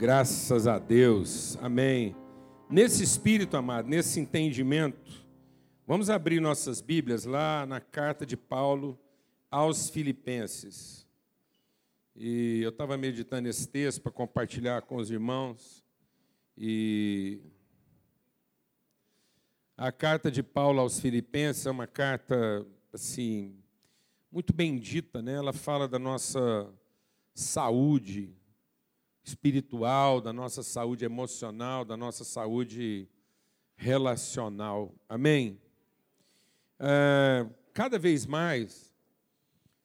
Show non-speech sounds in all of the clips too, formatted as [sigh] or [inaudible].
Graças a Deus. Amém. Nesse espírito, amado, nesse entendimento, vamos abrir nossas Bíblias lá na carta de Paulo aos Filipenses. E eu estava meditando esse texto para compartilhar com os irmãos. E a carta de Paulo aos Filipenses é uma carta assim muito bendita, né? Ela fala da nossa saúde, espiritual, da nossa saúde emocional, da nossa saúde relacional. Amém? É, cada vez mais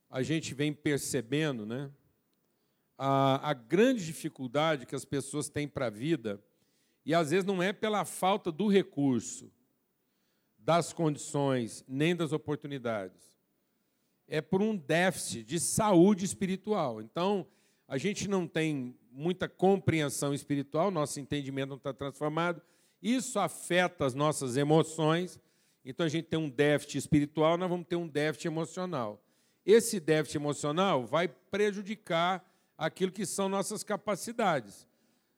a gente vem percebendo, né? A, a grande dificuldade que as pessoas têm para a vida, e às vezes não é pela falta do recurso, das condições, nem das oportunidades, é por um déficit de saúde espiritual. Então, a gente não tem muita compreensão espiritual, nosso entendimento não está transformado, isso afeta as nossas emoções, então a gente tem um déficit espiritual, nós vamos ter um déficit emocional. Esse déficit emocional vai prejudicar aquilo que são nossas capacidades,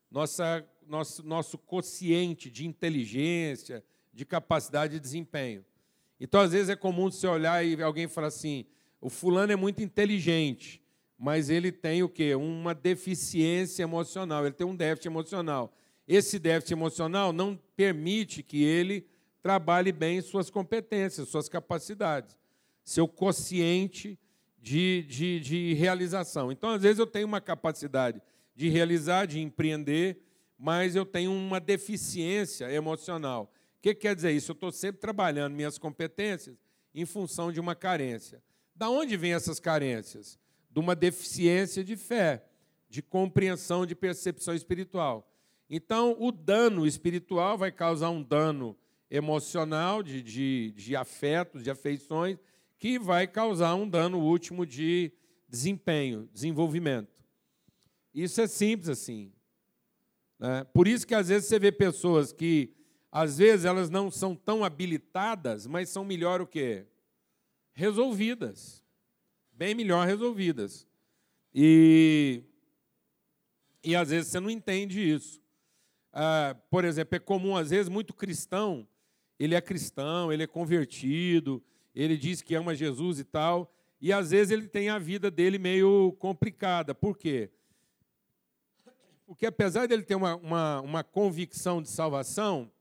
nossa, nosso, nosso quociente de inteligência, de capacidade de desempenho. Então, às vezes, é comum você olhar e alguém falar assim: o fulano é muito inteligente, mas ele tem o quê? Uma deficiência emocional, ele tem um déficit emocional. Esse déficit emocional não permite que ele trabalhe bem suas competências, suas capacidades, seu quociente de, de, de realização. Então, às vezes, eu tenho uma capacidade de realizar, de empreender, mas eu tenho uma deficiência emocional. O que quer dizer isso? Eu estou sempre trabalhando minhas competências em função de uma carência. Da onde vêm essas carências? De uma deficiência de fé, de compreensão, de percepção espiritual. Então, o dano espiritual vai causar um dano emocional, de, de, de afetos, de afeições, que vai causar um dano último de desempenho, desenvolvimento. Isso é simples assim. Né? Por isso que às vezes você vê pessoas que, às vezes, elas não são tão habilitadas, mas são melhor o quê? Resolvidas bem melhor resolvidas. E, e às vezes você não entende isso. Ah, por exemplo, é comum, às vezes, muito cristão, ele é cristão, ele é convertido, ele diz que ama Jesus e tal, e às vezes ele tem a vida dele meio complicada. Por quê? Porque apesar dele ter uma, uma, uma convicção de salvação,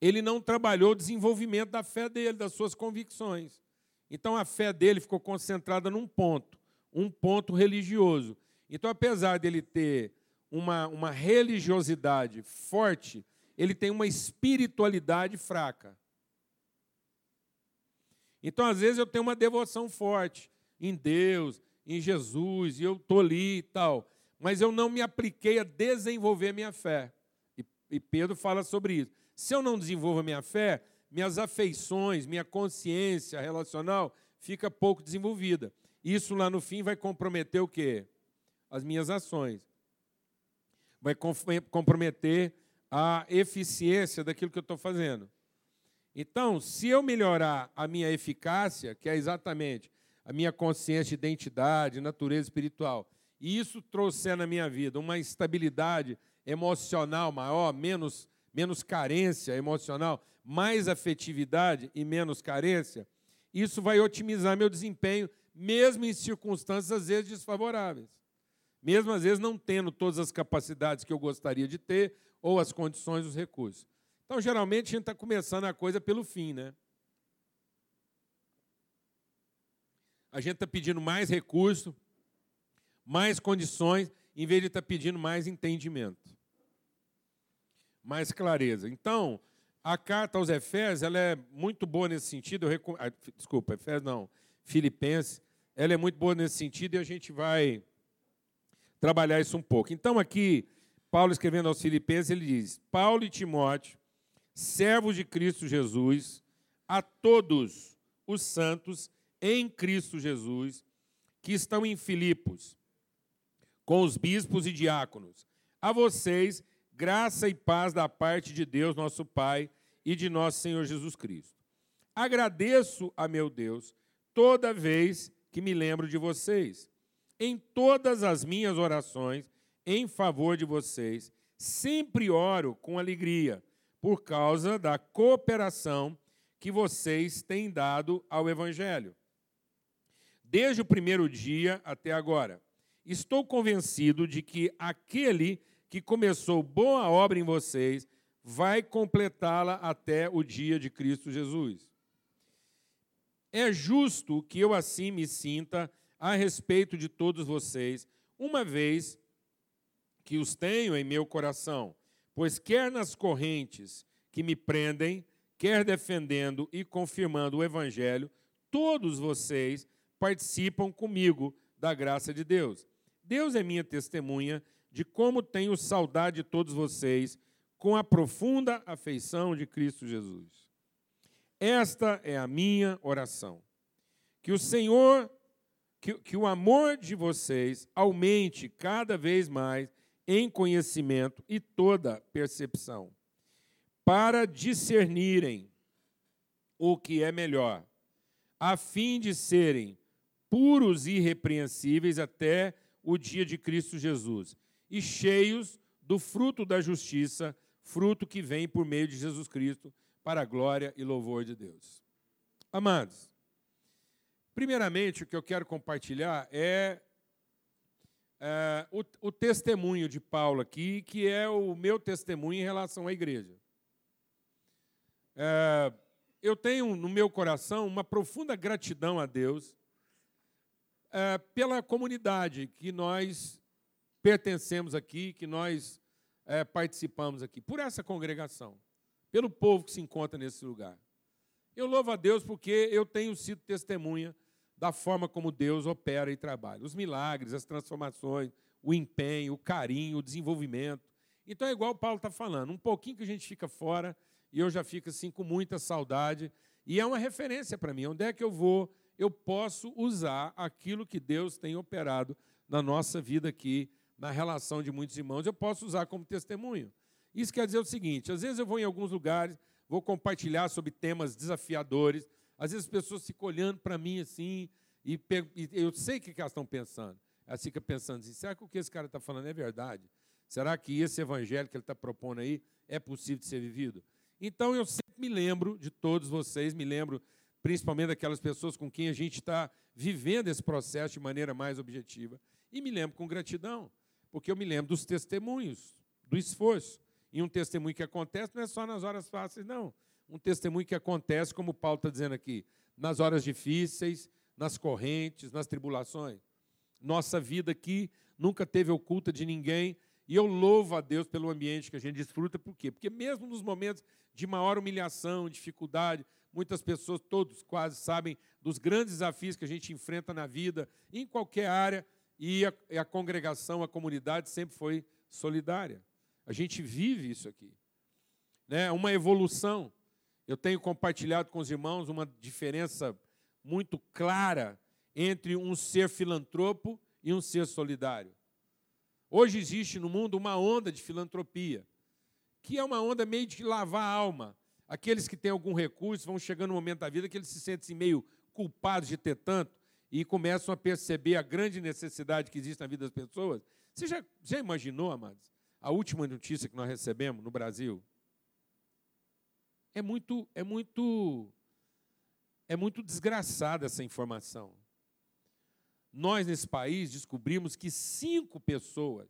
ele não trabalhou o desenvolvimento da fé dele, das suas convicções. Então a fé dele ficou concentrada num ponto, um ponto religioso. Então, apesar dele ter uma, uma religiosidade forte, ele tem uma espiritualidade fraca. Então, às vezes, eu tenho uma devoção forte em Deus, em Jesus, e eu estou ali e tal, mas eu não me apliquei a desenvolver minha fé. E, e Pedro fala sobre isso. Se eu não desenvolvo a minha fé, minhas afeições, minha consciência relacional fica pouco desenvolvida. Isso lá no fim vai comprometer o quê? As minhas ações. Vai comprometer a eficiência daquilo que eu estou fazendo. Então, se eu melhorar a minha eficácia, que é exatamente a minha consciência de identidade, natureza espiritual, e isso trouxer na minha vida uma estabilidade emocional maior, menos, menos carência emocional, mais afetividade e menos carência, isso vai otimizar meu desempenho, mesmo em circunstâncias às vezes desfavoráveis. Mesmo às vezes não tendo todas as capacidades que eu gostaria de ter, ou as condições, os recursos. Então, geralmente, a gente está começando a coisa pelo fim, né? A gente está pedindo mais recurso, mais condições, em vez de estar tá pedindo mais entendimento, mais clareza. Então, a carta aos Efésios ela é muito boa nesse sentido. Recom... Ah, desculpa, Efésios não, Filipenses. Ela é muito boa nesse sentido e a gente vai trabalhar isso um pouco. Então, aqui, Paulo escrevendo aos Filipenses, ele diz: Paulo e Timóteo, servos de Cristo Jesus, a todos os santos em Cristo Jesus, que estão em Filipos, com os bispos e diáconos. A vocês, graça e paz da parte de Deus, nosso Pai, e de nosso Senhor Jesus Cristo. Agradeço a meu Deus toda vez que me lembro de vocês. Em todas as minhas orações, em favor de vocês, sempre oro com alegria, por causa da cooperação que vocês têm dado ao Evangelho. Desde o primeiro dia até agora, estou convencido de que aquele que começou boa obra em vocês vai completá-la até o dia de Cristo Jesus. É justo que eu assim me sinta a respeito de todos vocês, uma vez que os tenho em meu coração, pois quer nas correntes que me prendem, quer defendendo e confirmando o evangelho, todos vocês participam comigo da graça de Deus. Deus é minha testemunha de como tenho saudade de todos vocês com a profunda afeição de Cristo Jesus. Esta é a minha oração. Que o Senhor, que, que o amor de vocês aumente cada vez mais em conhecimento e toda percepção, para discernirem o que é melhor, a fim de serem puros e irrepreensíveis até o dia de Cristo Jesus, e cheios do fruto da justiça, fruto que vem por meio de Jesus Cristo, para a glória e louvor de Deus. Amados, primeiramente o que eu quero compartilhar é é, o, o, testemunho de Paulo aqui, que é o meu testemunho em relação à igreja. É, eu tenho no meu coração uma profunda gratidão a Deus é, pela comunidade que nós pertencemos aqui, que nós é, participamos aqui, por essa congregação, pelo povo que se encontra nesse lugar. Eu louvo a Deus porque eu tenho sido testemunha da forma como Deus opera e trabalha. Os milagres, as transformações, o empenho, o carinho, o desenvolvimento. Então é igual o Paulo está falando, um pouquinho que a gente fica fora e eu já fico assim com muita saudade. E é uma referência para mim. Onde é que eu vou? Eu posso usar aquilo que Deus tem operado na nossa vida aqui, na relação de muitos irmãos, eu posso usar como testemunho. Isso quer dizer o seguinte: às vezes eu vou em alguns lugares, vou compartilhar sobre temas desafiadores, às vezes as pessoas ficam olhando para mim assim, e, eu sei o que elas estão pensando. Elas ficam pensando assim: será que o que esse cara está falando é verdade? Será que esse evangelho que ele está propondo aí é possível de ser vivido? Então eu sempre me lembro de todos vocês, me lembro principalmente daquelas pessoas com quem a gente está vivendo esse processo de maneira mais objetiva. E me lembro com gratidão, porque eu me lembro dos testemunhos, do esforço. E um testemunho que acontece não é só nas horas fáceis, não um testemunho que acontece, como Paulo está dizendo aqui, nas horas difíceis, nas correntes, nas tribulações. Nossa vida aqui nunca teve oculta de ninguém, e eu louvo a Deus pelo ambiente que a gente desfruta, por quê? Porque mesmo nos momentos de maior humilhação, dificuldade, muitas pessoas, todos quase sabem dos grandes desafios que a gente enfrenta na vida, em qualquer área, e a, a congregação, a comunidade sempre foi solidária. A gente vive isso aqui. Né? Uma evolução. Eu tenho compartilhado com os irmãos uma diferença muito clara entre um ser filantropo e um ser solidário. Hoje existe no mundo uma onda de filantropia, que é uma onda meio de lavar a alma. Aqueles que têm algum recurso vão chegando no momento da vida que eles se sentem assim, meio culpados de ter tanto e começam a perceber a grande necessidade que existe na vida das pessoas. Você já, já imaginou, amados, a última notícia que nós recebemos no Brasil? É muito, é muito, é muito desgraçada essa informação. Nós, nesse país, descobrimos que cinco pessoas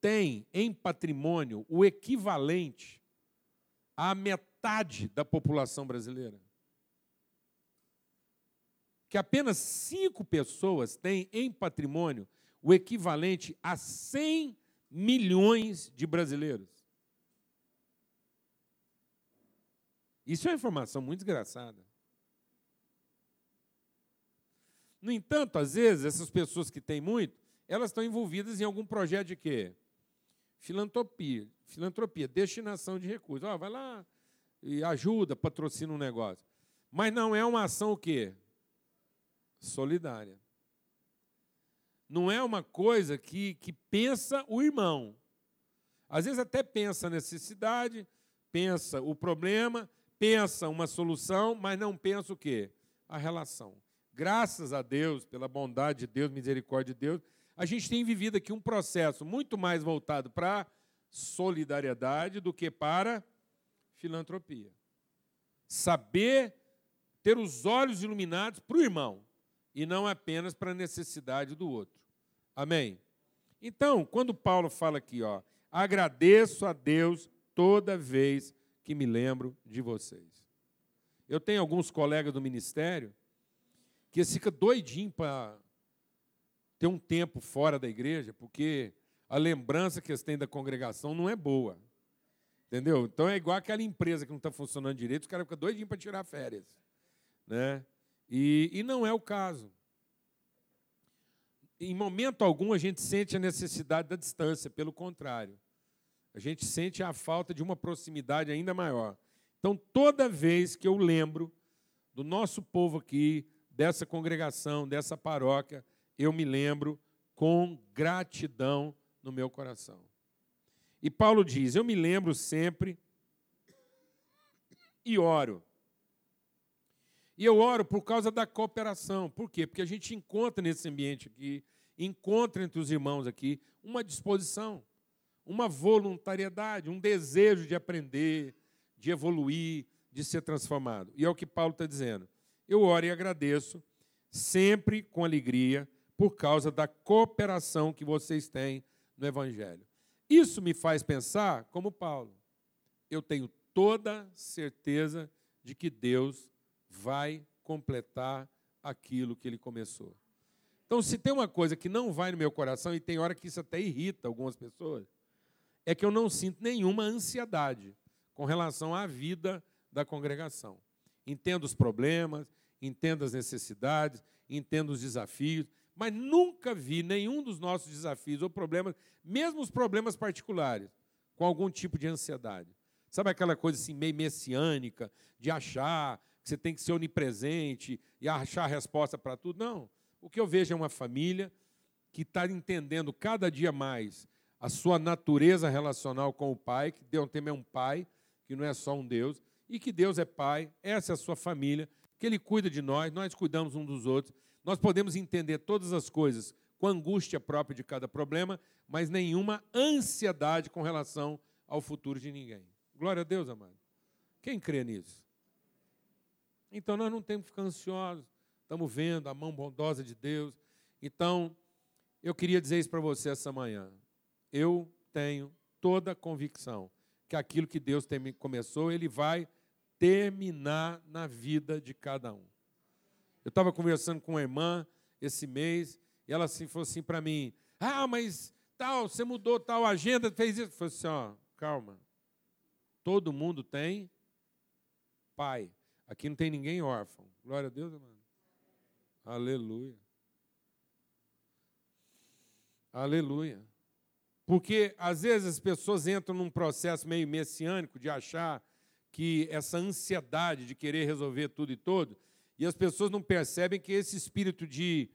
têm em patrimônio o equivalente à metade da população brasileira. Que apenas cinco pessoas têm em patrimônio o equivalente a 100 milhões de brasileiros. Isso é uma informação muito desgraçada. No entanto, às vezes, essas pessoas que têm muito, elas estão envolvidas em algum projeto de quê? Filantropia. Filantropia, destinação de recursos. Oh, vai lá e ajuda, patrocina um negócio. Mas não é uma ação o quê? Solidária. Não é uma coisa que, que pensa o irmão. Às vezes até pensa a necessidade, pensa o problema, pensa uma solução, mas não pensa o quê? A relação. Graças a Deus, pela bondade de Deus, misericórdia de Deus, a gente tem vivido aqui um processo muito mais voltado para solidariedade do que para filantropia. Saber ter os olhos iluminados para o irmão e não apenas para a necessidade do outro. Amém? Então, quando Paulo fala aqui, ó, agradeço a Deus toda vez que me lembro de vocês. Eu tenho alguns colegas do ministério que fica doidinho para ter um tempo fora da igreja, porque a lembrança que eles têm da congregação não é boa. Entendeu? Então é igual aquela empresa que não está funcionando direito, os caras ficam doidinhos para tirar férias. Né? E, e não é o caso. Em momento algum a gente sente a necessidade da distância, pelo contrário. A gente sente a falta de uma proximidade ainda maior. Então, toda vez que eu lembro do nosso povo aqui, dessa congregação, dessa paróquia, eu me lembro com gratidão no meu coração. E Paulo diz: Eu me lembro sempre e oro. E eu oro por causa da cooperação. Por quê? Porque a gente encontra nesse ambiente aqui, encontra entre os irmãos aqui, uma disposição, uma voluntariedade, um desejo de aprender, de evoluir, de ser transformado. E é o que Paulo está dizendo. Eu oro e agradeço, sempre com alegria, por causa da cooperação que vocês têm no Evangelho. Isso me faz pensar como Paulo. Eu tenho toda certeza de que Deus vai completar aquilo que ele começou. Então, se tem uma coisa que não vai no meu coração, e tem hora que isso até irrita algumas pessoas, é que eu não sinto nenhuma ansiedade com relação à vida da congregação. Entendo os problemas, entendo as necessidades, entendo os desafios, mas nunca vi nenhum dos nossos desafios ou problemas, mesmo os problemas particulares, com algum tipo de ansiedade. Sabe aquela coisa assim meio messiânica, de achar você tem que ser onipresente e achar resposta para tudo? Não. O que eu vejo é uma família que está entendendo cada dia mais a sua natureza relacional com o Pai, que Deus também é um Pai, que não é só um Deus, e que Deus é Pai, essa é a sua família, que Ele cuida de nós, nós cuidamos um dos outros, nós podemos entender todas as coisas com a angústia própria de cada problema, mas nenhuma ansiedade com relação ao futuro de ninguém. Glória a Deus, amado. Quem crê nisso? Então nós não temos que ficar ansiosos, estamos vendo a mão bondosa de Deus. Então, eu queria dizer isso para você essa manhã. Eu tenho toda a convicção que aquilo que Deus tem, começou, Ele vai terminar na vida de cada um. Eu estava conversando com uma irmã esse mês, e ela assim, falou assim para mim: Ah, mas tal, você mudou tal agenda, fez isso. Eu falei assim: ó, calma. Todo mundo tem pai. Aqui não tem ninguém órfão. Glória a Deus, mano. Aleluia. Aleluia. Porque às vezes as pessoas entram num processo meio messiânico de achar que essa ansiedade de querer resolver tudo e todo e as pessoas não percebem que esse espírito de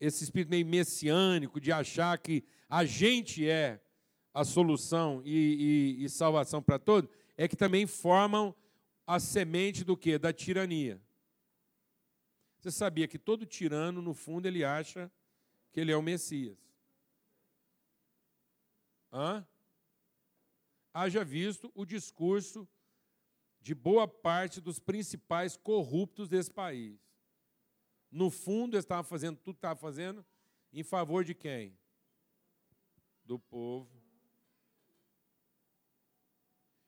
esse espírito meio messiânico de achar que a gente é a solução e, e, e salvação para todos, é que também formam a semente do que? Da tirania. Você sabia que todo tirano, no fundo, ele acha que ele é o Messias. Hã? Haja visto o discurso de boa parte dos principais corruptos desse país. No fundo, eles estavam fazendo tudo que estavam fazendo em favor de quem? Do povo.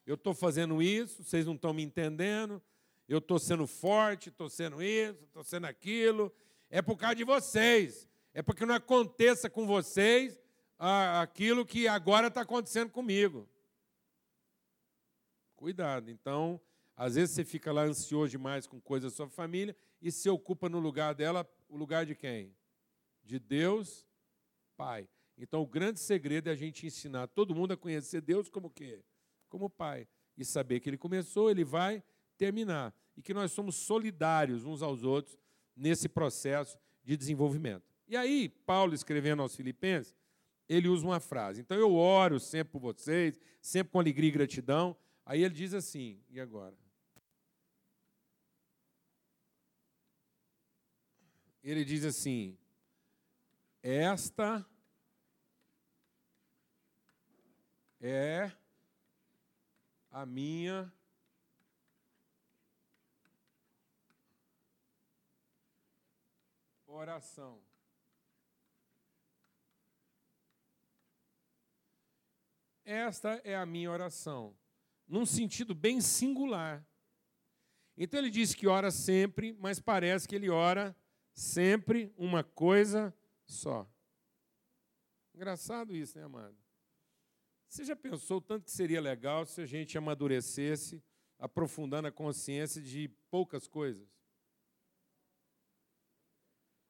Eu estou fazendo isso, vocês não estão me entendendo. Eu estou sendo forte, estou sendo isso, estou sendo aquilo. É por causa de vocês. É porque não aconteça com vocês aquilo que agora está acontecendo comigo. Cuidado. Então, às vezes você fica lá ansioso demais com coisas da sua família e se ocupa no lugar dela, o lugar de quem? De Deus, Pai. Então o grande segredo é a gente ensinar todo mundo a conhecer Deus como quê? como pai. E saber que ele começou, ele vai terminar. E que nós somos solidários uns aos outros nesse processo de desenvolvimento. E aí, Paulo escrevendo aos Filipenses, ele usa uma frase. Então eu oro sempre por vocês, sempre com alegria e gratidão. Aí ele diz assim, e agora? Ele diz assim: Esta é a minha oração. Esta é a minha oração, num sentido bem singular. Então ele diz que ora sempre, mas parece que ele ora sempre uma coisa só. Engraçado isso, né, amado? Você já pensou tanto que seria legal se a gente amadurecesse, aprofundando a consciência de poucas coisas?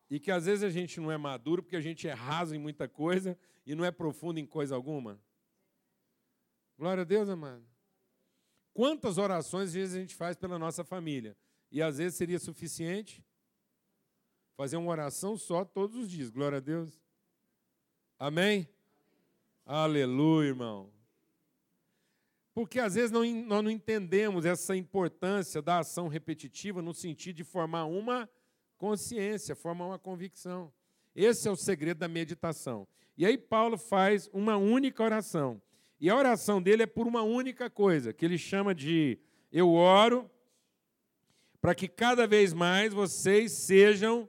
E que às vezes a gente não é maduro porque a gente é raso em muita coisa e não é profundo em coisa alguma? Glória a Deus, amado. Quantas orações às vezes a gente faz pela nossa família? E às vezes seria suficiente fazer uma oração só todos os dias. Glória a Deus. Amém? Aleluia, irmão. Porque às vezes não, nós não entendemos essa importância da ação repetitiva no sentido de formar uma consciência, formar uma convicção. Esse é o segredo da meditação. E aí Paulo faz uma única oração. E a oração dele é por uma única coisa, que ele chama de eu oro para que cada vez mais vocês sejam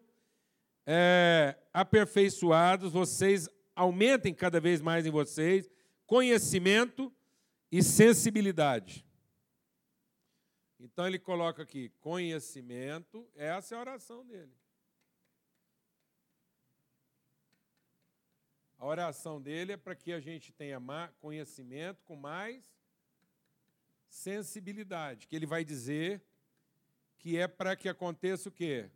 é, aperfeiçoados, vocês aumentem cada vez mais em vocês conhecimento e sensibilidade. Então ele coloca aqui conhecimento, essa é a oração dele. A oração dele é para que a gente tenha conhecimento com mais sensibilidade, que ele vai dizer que é para que aconteça o quê?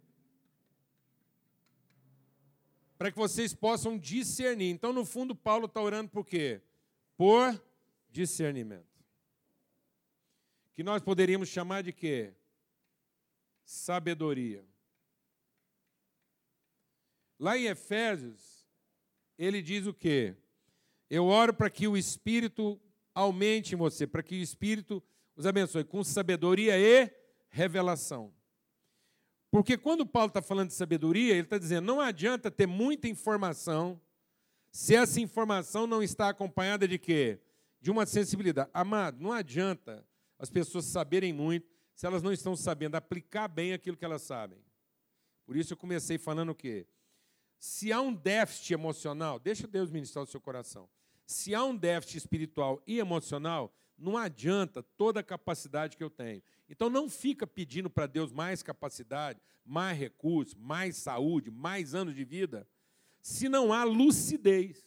Para que vocês possam discernir. Então, no fundo, Paulo está orando por quê? Por discernimento. Que nós poderíamos chamar de quê? Sabedoria. Lá em Efésios, ele diz o quê? Eu oro para que o Espírito aumente em você, para que o Espírito os abençoe com sabedoria e revelação. Porque quando Paulo está falando de sabedoria, ele está dizendo: não adianta ter muita informação se essa informação não está acompanhada de quê? De uma sensibilidade. Amado, não adianta as pessoas saberem muito se elas não estão sabendo aplicar bem aquilo que elas sabem. Por isso eu comecei falando o quê? Se há um déficit emocional, deixa Deus ministrar o seu coração. Se há um déficit espiritual e emocional, não adianta toda a capacidade que eu tenho. Então não fica pedindo para Deus mais capacidade, mais recursos, mais saúde, mais anos de vida, se não há lucidez.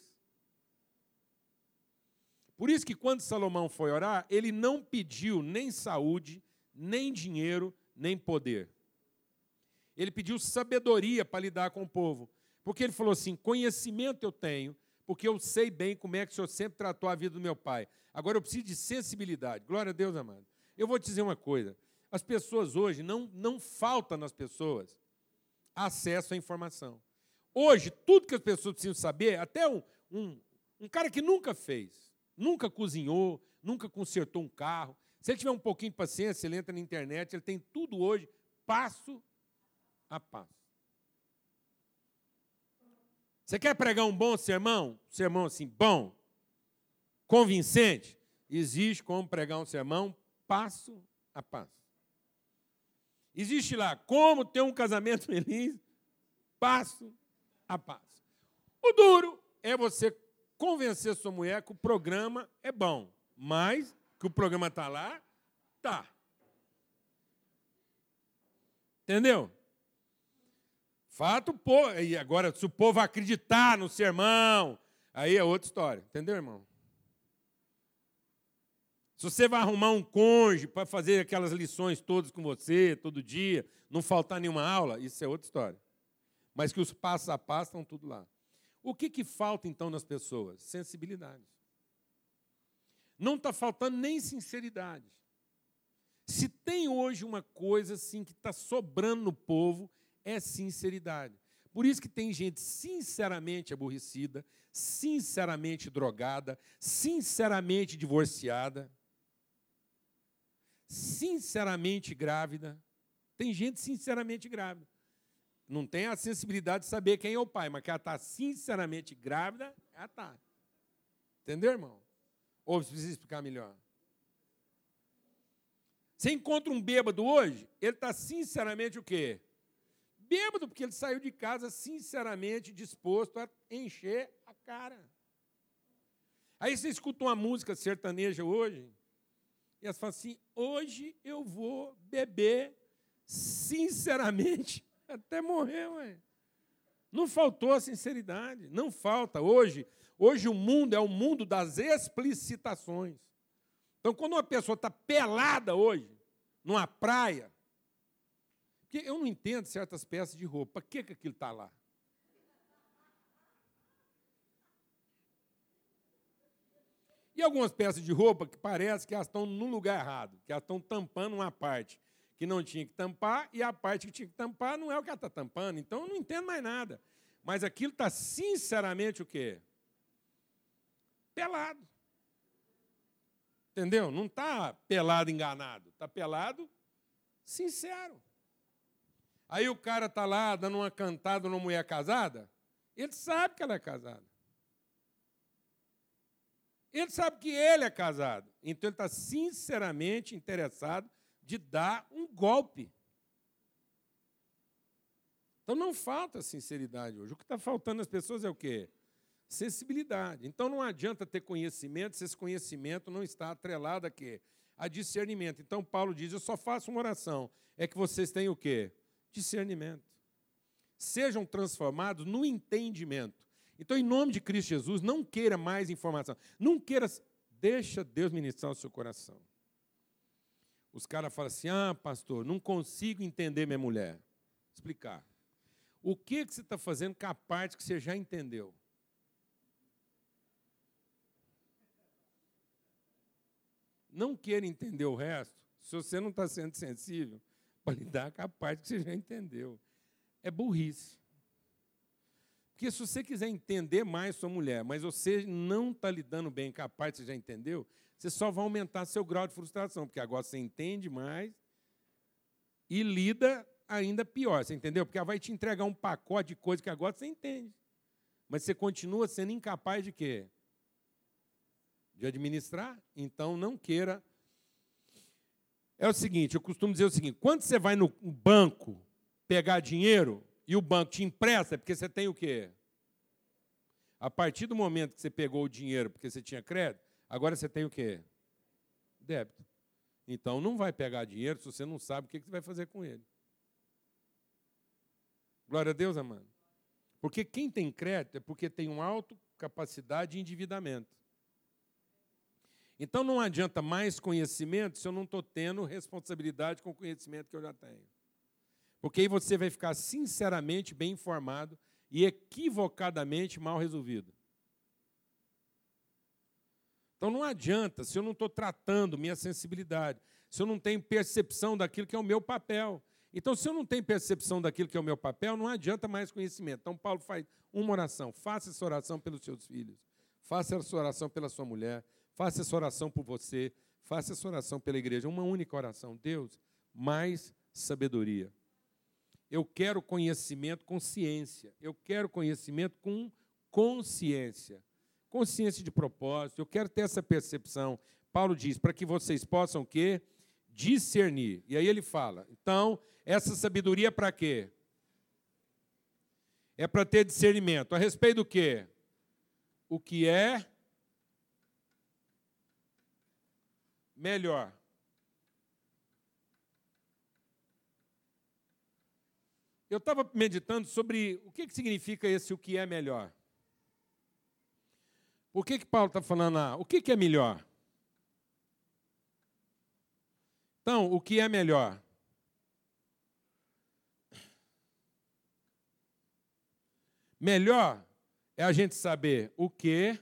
Por isso que quando Salomão foi orar, ele não pediu nem saúde, nem dinheiro, nem poder. Ele pediu sabedoria para lidar com o povo. Porque ele falou assim: conhecimento eu tenho, porque eu sei bem como é que o Senhor sempre tratou a vida do meu pai. Agora eu preciso de sensibilidade. Glória a Deus, amado. Eu vou te dizer uma coisa: as pessoas hoje, não, não falta nas pessoas acesso à informação. Hoje, tudo que as pessoas precisam saber, até um, um, um cara que nunca fez, nunca cozinhou, nunca consertou um carro, se ele tiver um pouquinho de paciência, ele entra na internet, ele tem tudo hoje, passo a passo. Você quer pregar um bom sermão? sermão assim, bom, convincente? Existe como pregar um sermão passo a passo. Existe lá como ter um casamento [laughs] feliz, passo a passo. O duro é você convencer sua mulher que o programa é bom, mas que o programa está lá, tá. Entendeu? Fato, pô, e agora, se o povo acreditar no sermão, aí é outra história. Entendeu, irmão? Se você vai arrumar um cônjuge para fazer aquelas lições todas com você, todo dia, não faltar nenhuma aula, isso é outra história. Mas que os passos a passo estão tudo lá. O que, que falta então nas pessoas? Sensibilidade. Não está faltando nem sinceridade. Se tem hoje uma coisa assim que está sobrando no povo, é sinceridade. Por isso que tem gente sinceramente aborrecida, sinceramente drogada, sinceramente divorciada, sinceramente grávida. Tem gente sinceramente grávida. Não tem a sensibilidade de saber quem é o pai, mas que ela está sinceramente grávida, ela está. Entendeu, irmão? Ou precisa explicar melhor? Você encontra um bêbado hoje, ele está sinceramente o quê? Bêbado, porque ele saiu de casa sinceramente disposto a encher a cara. Aí você escuta uma música sertaneja hoje, e elas falam assim: hoje eu vou beber sinceramente [laughs] até morrer, ué. Não faltou a sinceridade, não falta. Hoje, hoje o mundo é o mundo das explicitações. Então, quando uma pessoa está pelada hoje, numa praia, porque eu não entendo certas peças de roupa, para que, que aquilo está lá? E algumas peças de roupa que parece que elas estão no lugar errado, que elas estão tampando uma parte que não tinha que tampar, e a parte que tinha que tampar não é o que ela está tampando. Então eu não entendo mais nada. Mas aquilo está sinceramente o quê? Pelado. Entendeu? Não está pelado enganado, está pelado sincero. Aí o cara está lá dando uma cantada numa mulher casada, ele sabe que ela é casada. Ele sabe que ele é casado. Então ele está sinceramente interessado de dar um golpe. Então não falta sinceridade hoje. O que está faltando às pessoas é o quê? Sensibilidade. Então não adianta ter conhecimento se esse conhecimento não está atrelado a quê? A discernimento. Então Paulo diz: Eu só faço uma oração. É que vocês tenham o quê? Discernimento. Sejam transformados no entendimento. Então, em nome de Cristo Jesus, não queira mais informação. Não queira. Deixa Deus ministrar o seu coração. Os caras falam assim: ah, pastor, não consigo entender minha mulher. Explicar. O que, que você está fazendo com a parte que você já entendeu? Não queira entender o resto se você não está sendo sensível para lidar [laughs] com a parte que você já entendeu. É burrice. Porque se você quiser entender mais sua mulher, mas você não está lidando bem com a parte que você já entendeu, você só vai aumentar seu grau de frustração, porque agora você entende mais e lida ainda pior, você entendeu? Porque ela vai te entregar um pacote de coisas que agora você entende. Mas você continua sendo incapaz de quê? De administrar? Então não queira. É o seguinte, eu costumo dizer o seguinte: quando você vai no banco pegar dinheiro e o banco te empresta, é porque você tem o quê? A partir do momento que você pegou o dinheiro porque você tinha crédito, Agora você tem o quê? Débito. Então não vai pegar dinheiro se você não sabe o que você vai fazer com ele. Glória a Deus, amado. Porque quem tem crédito é porque tem uma alta capacidade de endividamento. Então não adianta mais conhecimento se eu não estou tendo responsabilidade com o conhecimento que eu já tenho. Porque aí você vai ficar sinceramente bem informado e equivocadamente mal resolvido. Então não adianta se eu não estou tratando minha sensibilidade, se eu não tenho percepção daquilo que é o meu papel. Então, se eu não tenho percepção daquilo que é o meu papel, não adianta mais conhecimento. Então, Paulo faz uma oração. Faça essa oração pelos seus filhos. Faça essa oração pela sua mulher. Faça essa oração por você. Faça essa oração pela igreja. Uma única oração. Deus, mais sabedoria. Eu quero conhecimento com ciência. Eu quero conhecimento com consciência consciência de propósito, eu quero ter essa percepção. Paulo diz, para que vocês possam o quê? Discernir. E aí ele fala, então, essa sabedoria é para quê? É para ter discernimento. A respeito do quê? O que é melhor. Eu estava meditando sobre o que, que significa esse o que é melhor. O que, que Paulo está falando lá? O que, que é melhor? Então, o que é melhor? Melhor é a gente saber o que,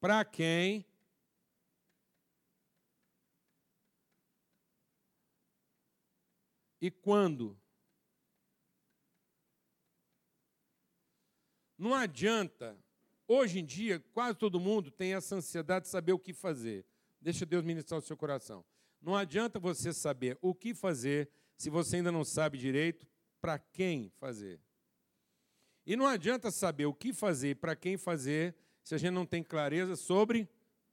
para quem, e quando. Não adianta. Hoje em dia, quase todo mundo tem essa ansiedade de saber o que fazer. Deixa Deus ministrar o seu coração. Não adianta você saber o que fazer se você ainda não sabe direito para quem fazer. E não adianta saber o que fazer e para quem fazer se a gente não tem clareza sobre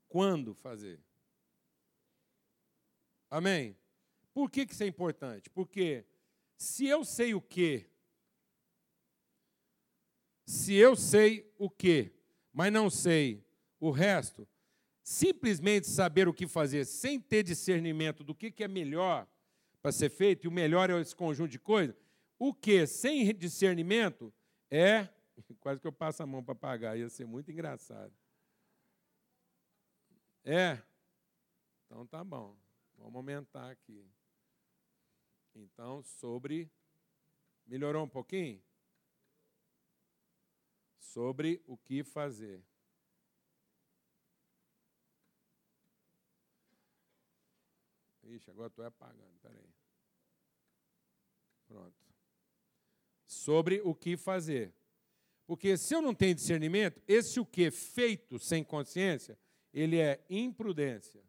quando fazer. Amém? Por que, que isso é importante? Porque se eu sei o que, se eu sei o que, mas não sei o resto, simplesmente saber o que fazer sem ter discernimento do que, que é melhor para ser feito, e o melhor é esse conjunto de coisas, o que sem discernimento é. [laughs] Quase que eu passo a mão para pagar, ia ser muito engraçado. É. Então tá bom. Vamos aumentar aqui. Então, sobre. Melhorou um pouquinho? Sobre o que fazer. Ixi, agora estou apagando, peraí. Pronto. Sobre o que fazer. Porque se eu não tenho discernimento, esse o que feito sem consciência, ele é imprudência.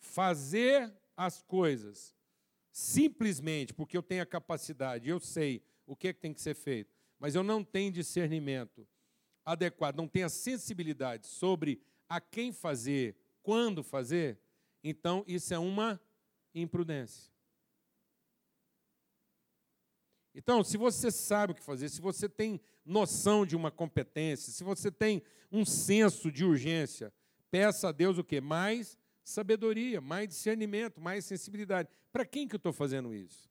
Fazer as coisas simplesmente porque eu tenho a capacidade, eu sei o que, é que tem que ser feito, mas eu não tenho discernimento adequado, não tenho a sensibilidade sobre a quem fazer, quando fazer, então isso é uma imprudência. Então, se você sabe o que fazer, se você tem noção de uma competência, se você tem um senso de urgência, peça a Deus o quê? Mais sabedoria, mais discernimento, mais sensibilidade. Para quem que eu estou fazendo isso?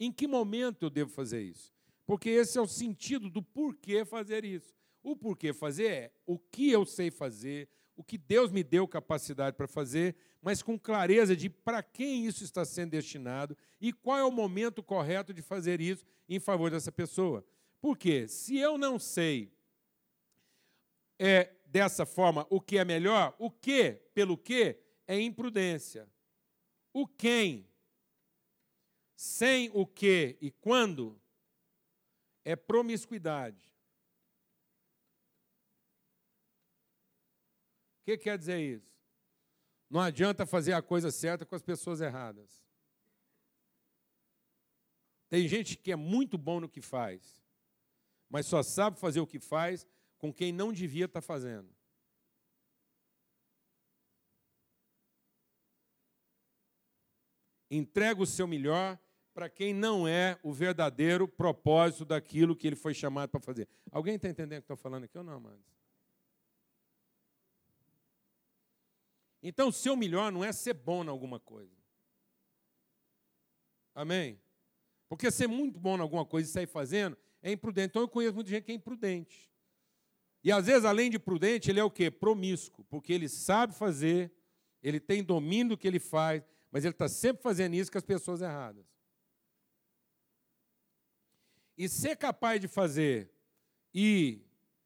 Em que momento eu devo fazer isso? Porque esse é o sentido do porquê fazer isso. O porquê fazer é o que eu sei fazer, o que Deus me deu capacidade para fazer, mas com clareza de para quem isso está sendo destinado e qual é o momento correto de fazer isso em favor dessa pessoa. Porque se eu não sei é, dessa forma o que é melhor, o que, pelo que, é imprudência. O quem, sem o que e quando, é promiscuidade. O que quer dizer isso? Não adianta fazer a coisa certa com as pessoas erradas. Tem gente que é muito bom no que faz, mas só sabe fazer o que faz com quem não devia estar fazendo. Entrega o seu melhor para quem não é o verdadeiro propósito daquilo que ele foi chamado para fazer. Alguém está entendendo o que estou falando aqui ou não, amados? Então, o melhor não é ser bom em alguma coisa. Amém? Porque ser muito bom em alguma coisa e sair fazendo é imprudente. Então, eu conheço muita gente que é imprudente. E às vezes, além de prudente, ele é o quê? Promíscuo, porque ele sabe fazer, ele tem domínio do que ele faz, mas ele está sempre fazendo isso com as pessoas erradas. E ser capaz de fazer, e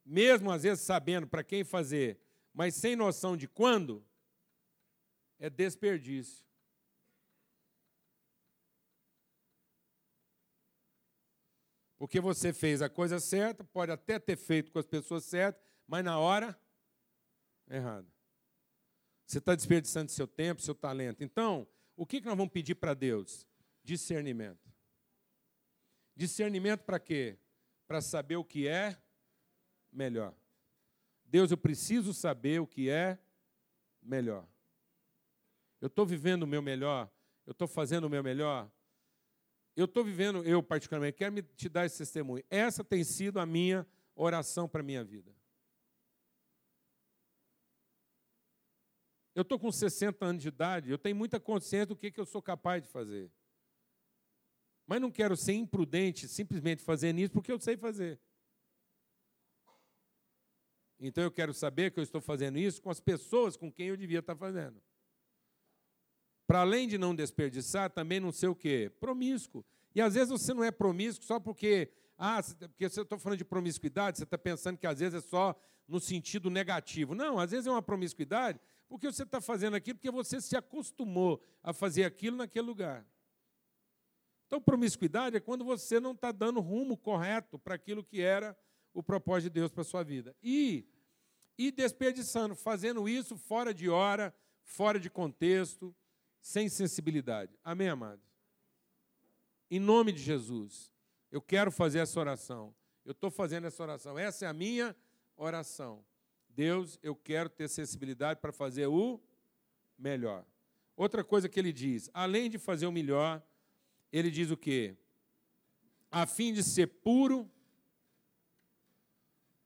mesmo às vezes sabendo para quem fazer, mas sem noção de quando, é desperdício. Porque você fez a coisa certa, pode até ter feito com as pessoas certas, mas na hora errada. Você está desperdiçando seu tempo, seu talento. Então, o que nós vamos pedir para Deus? Discernimento. Discernimento para quê? Para saber o que é melhor. Deus, eu preciso saber o que é melhor. Eu estou vivendo o meu melhor? Eu estou fazendo o meu melhor? Eu estou vivendo, eu particularmente, quero me te dar esse testemunho. Essa tem sido a minha oração para a minha vida. Eu estou com 60 anos de idade, eu tenho muita consciência do que, que eu sou capaz de fazer. Mas não quero ser imprudente simplesmente fazendo isso porque eu sei fazer. Então eu quero saber que eu estou fazendo isso com as pessoas com quem eu devia estar fazendo. Para além de não desperdiçar, também não ser o quê? Promíscuo. E às vezes você não é promíscuo só porque, ah, porque você está falando de promiscuidade, você está pensando que às vezes é só no sentido negativo. Não, às vezes é uma promiscuidade porque você está fazendo aquilo porque você se acostumou a fazer aquilo naquele lugar. Então, promiscuidade é quando você não está dando rumo correto para aquilo que era o propósito de Deus para a sua vida. E, e desperdiçando, fazendo isso fora de hora, fora de contexto, sem sensibilidade. Amém, amados? em nome de Jesus, eu quero fazer essa oração. Eu estou fazendo essa oração. Essa é a minha oração. Deus, eu quero ter sensibilidade para fazer o melhor. Outra coisa que ele diz, além de fazer o melhor, ele diz o quê? A fim de ser puro.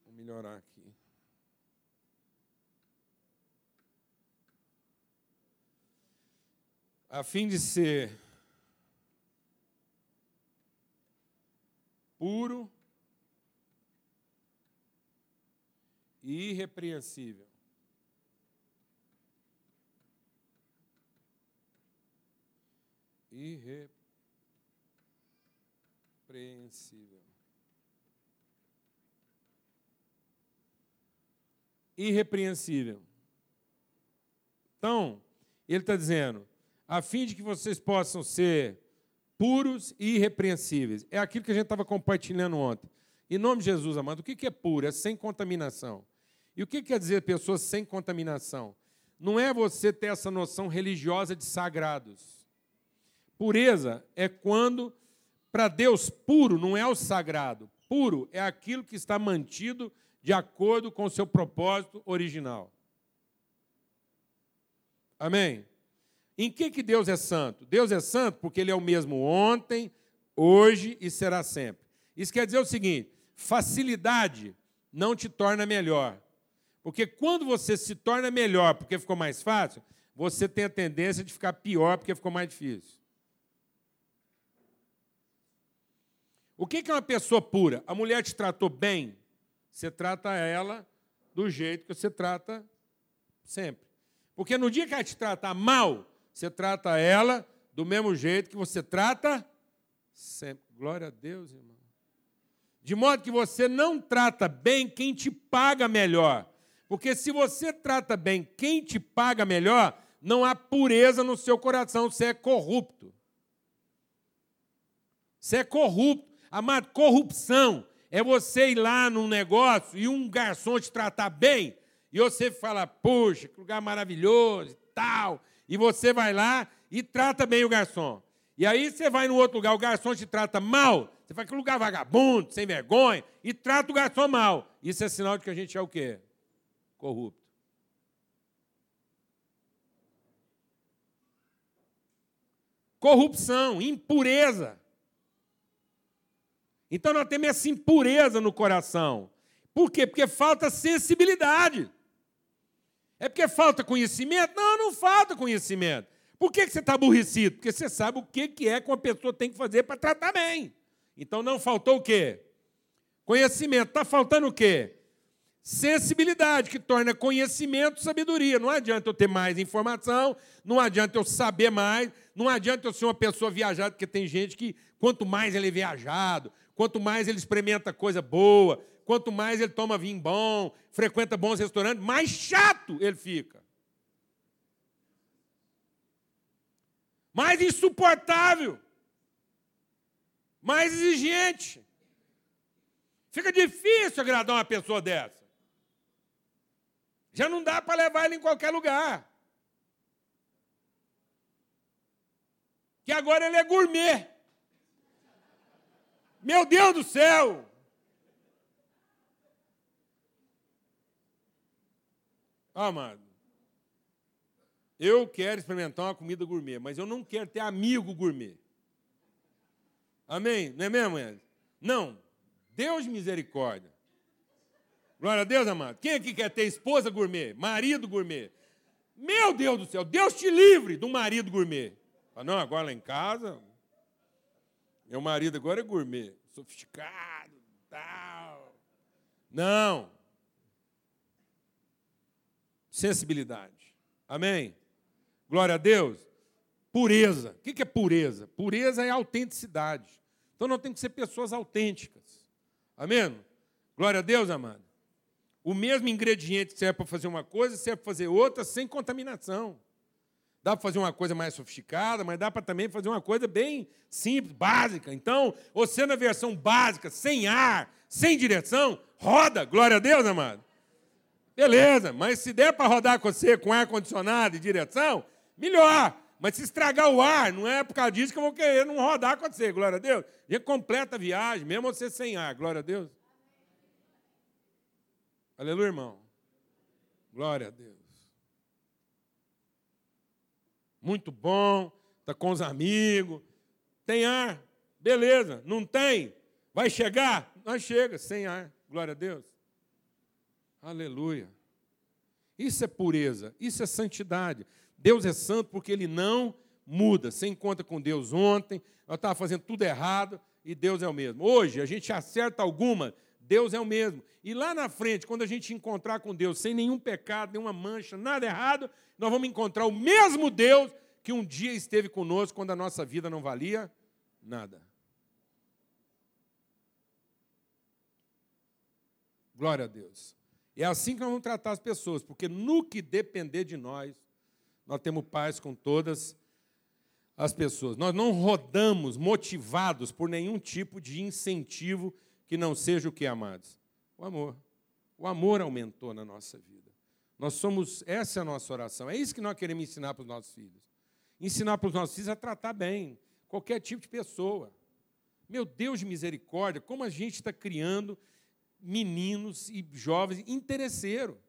Vou melhorar aqui. A fim de ser puro e irrepreensível. Irrepreensível. Irrepreensível. Então, ele está dizendo, a fim de que vocês possam ser puros e irrepreensíveis. É aquilo que a gente estava compartilhando ontem. Em nome de Jesus, amado, o que é puro? É sem contaminação. E o que quer dizer pessoas sem contaminação? Não é você ter essa noção religiosa de sagrados. Pureza é quando, para Deus, puro não é o sagrado. Puro é aquilo que está mantido de acordo com o seu propósito original. Amém? Em que, que Deus é santo? Deus é santo porque Ele é o mesmo ontem, hoje e será sempre. Isso quer dizer o seguinte: facilidade não te torna melhor. Porque quando você se torna melhor porque ficou mais fácil, você tem a tendência de ficar pior porque ficou mais difícil. O que é uma pessoa pura? A mulher te tratou bem, você trata ela do jeito que você trata sempre. Porque no dia que ela te tratar mal, você trata ela do mesmo jeito que você trata sempre. Glória a Deus, irmão. De modo que você não trata bem quem te paga melhor. Porque se você trata bem quem te paga melhor, não há pureza no seu coração, você é corrupto. Você é corrupto. Amado, corrupção é você ir lá num negócio e um garçom te tratar bem, e você fala, puxa, que lugar maravilhoso e tal, e você vai lá e trata bem o garçom. E aí você vai no outro lugar, o garçom te trata mal, você fala que lugar vagabundo, sem vergonha, e trata o garçom mal. Isso é sinal de que a gente é o quê? Corrupto. Corrupção, impureza. Então nós temos essa impureza no coração. Por quê? Porque falta sensibilidade. É porque falta conhecimento? Não, não falta conhecimento. Por que você está aborrecido? Porque você sabe o que é que uma pessoa tem que fazer para tratar bem. Então não faltou o quê? Conhecimento. Está faltando o quê? Sensibilidade, que torna conhecimento sabedoria. Não adianta eu ter mais informação, não adianta eu saber mais, não adianta eu ser uma pessoa viajada, porque tem gente que, quanto mais ele é viajado, quanto mais ele experimenta coisa boa, quanto mais ele toma vinho bom, frequenta bons restaurantes, mais chato ele fica. Mais insuportável. Mais exigente. Fica difícil agradar uma pessoa dessa. Já não dá para levar ele em qualquer lugar. Que agora ele é gourmet. Meu Deus do céu! Amado, eu quero experimentar uma comida gourmet, mas eu não quero ter amigo gourmet. Amém? Não é mesmo, Ed? Não. Deus misericórdia. Glória a Deus, amado. Quem aqui quer ter esposa gourmet? Marido gourmet? Meu Deus do céu, Deus te livre de um marido gourmet. Ah, não, agora lá em casa, meu marido agora é gourmet, sofisticado, tal. Não sensibilidade. Amém? Glória a Deus. Pureza. O que é pureza? Pureza é autenticidade. Então nós temos que ser pessoas autênticas. Amém? Glória a Deus, amado. O mesmo ingrediente serve para fazer uma coisa, serve para fazer outra sem contaminação. Dá para fazer uma coisa mais sofisticada, mas dá para também fazer uma coisa bem simples, básica. Então, você na versão básica, sem ar, sem direção, roda. Glória a Deus, amado. Beleza, mas se der para rodar com você com ar-condicionado e direção, melhor. Mas se estragar o ar, não é por causa disso que eu vou querer não rodar com você, glória a Deus. Gente completa a viagem, mesmo você sem ar, glória a Deus. Aleluia, irmão. Glória a Deus. Muito bom, está com os amigos, tem ar, beleza. Não tem? Vai chegar? Nós chega, sem ar, glória a Deus. Aleluia. Isso é pureza, isso é santidade. Deus é santo porque ele não muda. Você encontra com Deus ontem, eu estava fazendo tudo errado e Deus é o mesmo. Hoje a gente acerta alguma, Deus é o mesmo. E lá na frente, quando a gente encontrar com Deus sem nenhum pecado, nenhuma mancha, nada errado, nós vamos encontrar o mesmo Deus que um dia esteve conosco quando a nossa vida não valia nada. Glória a Deus. É assim que nós vamos tratar as pessoas, porque no que depender de nós, nós temos paz com todas as pessoas. Nós não rodamos motivados por nenhum tipo de incentivo que não seja o que, amados? O amor. O amor aumentou na nossa vida. Nós somos, essa é a nossa oração. É isso que nós queremos ensinar para os nossos filhos. Ensinar para os nossos filhos a tratar bem qualquer tipo de pessoa. Meu Deus de misericórdia, como a gente está criando meninos e jovens interesseiro.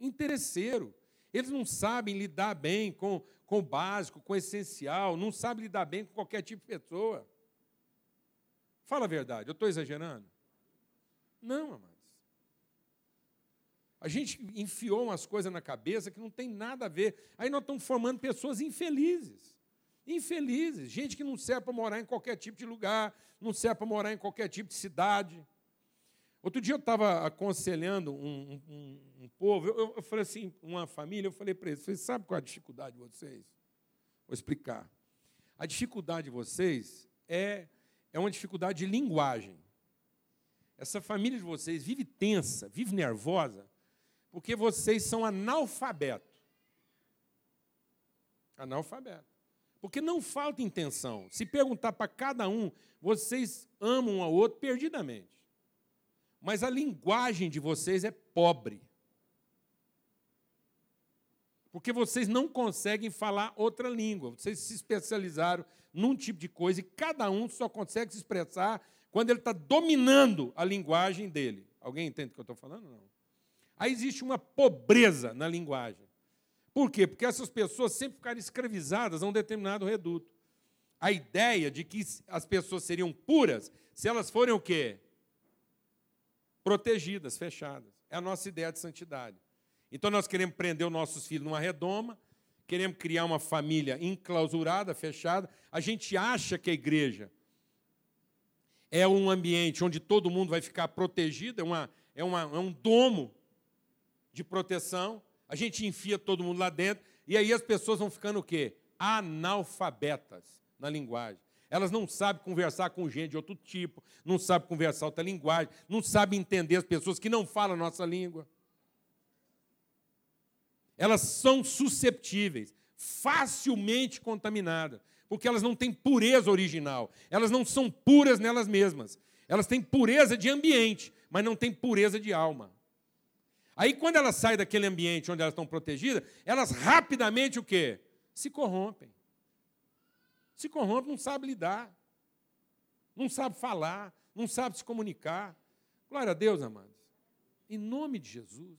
Interesseiro. Eles não sabem lidar bem com, com o básico, com o essencial, não sabem lidar bem com qualquer tipo de pessoa. Fala a verdade, eu estou exagerando? Não, amados. A gente enfiou umas coisas na cabeça que não tem nada a ver. Aí nós estamos formando pessoas infelizes. Infelizes. Gente que não serve para morar em qualquer tipo de lugar, não serve para morar em qualquer tipo de cidade. Outro dia eu estava aconselhando um, um, um povo, eu, eu, falei assim, uma família, eu falei para eles, vocês sabem qual é a dificuldade de vocês? Vou explicar. A dificuldade de vocês é, é uma dificuldade de linguagem. Essa família de vocês vive tensa, vive nervosa, porque vocês são analfabetos. Analfabeto. Porque não falta intenção. Se perguntar para cada um, vocês amam um ao outro perdidamente mas a linguagem de vocês é pobre. Porque vocês não conseguem falar outra língua. Vocês se especializaram num tipo de coisa e cada um só consegue se expressar quando ele está dominando a linguagem dele. Alguém entende o que eu estou falando? Não. Aí existe uma pobreza na linguagem. Por quê? Porque essas pessoas sempre ficaram escravizadas a um determinado reduto. A ideia de que as pessoas seriam puras se elas forem o quê? Protegidas, fechadas. É a nossa ideia de santidade. Então nós queremos prender os nossos filhos numa redoma, queremos criar uma família enclausurada, fechada. A gente acha que a igreja é um ambiente onde todo mundo vai ficar protegido, é, uma, é, uma, é um domo de proteção. A gente enfia todo mundo lá dentro e aí as pessoas vão ficando o quê? Analfabetas na linguagem. Elas não sabem conversar com gente de outro tipo, não sabem conversar outra linguagem, não sabem entender as pessoas que não falam a nossa língua. Elas são susceptíveis, facilmente contaminadas, porque elas não têm pureza original, elas não são puras nelas mesmas. Elas têm pureza de ambiente, mas não têm pureza de alma. Aí, quando elas saem daquele ambiente onde elas estão protegidas, elas rapidamente o quê? Se corrompem. Se corrompe, não sabe lidar, não sabe falar, não sabe se comunicar. Glória a Deus, amados. Em nome de Jesus.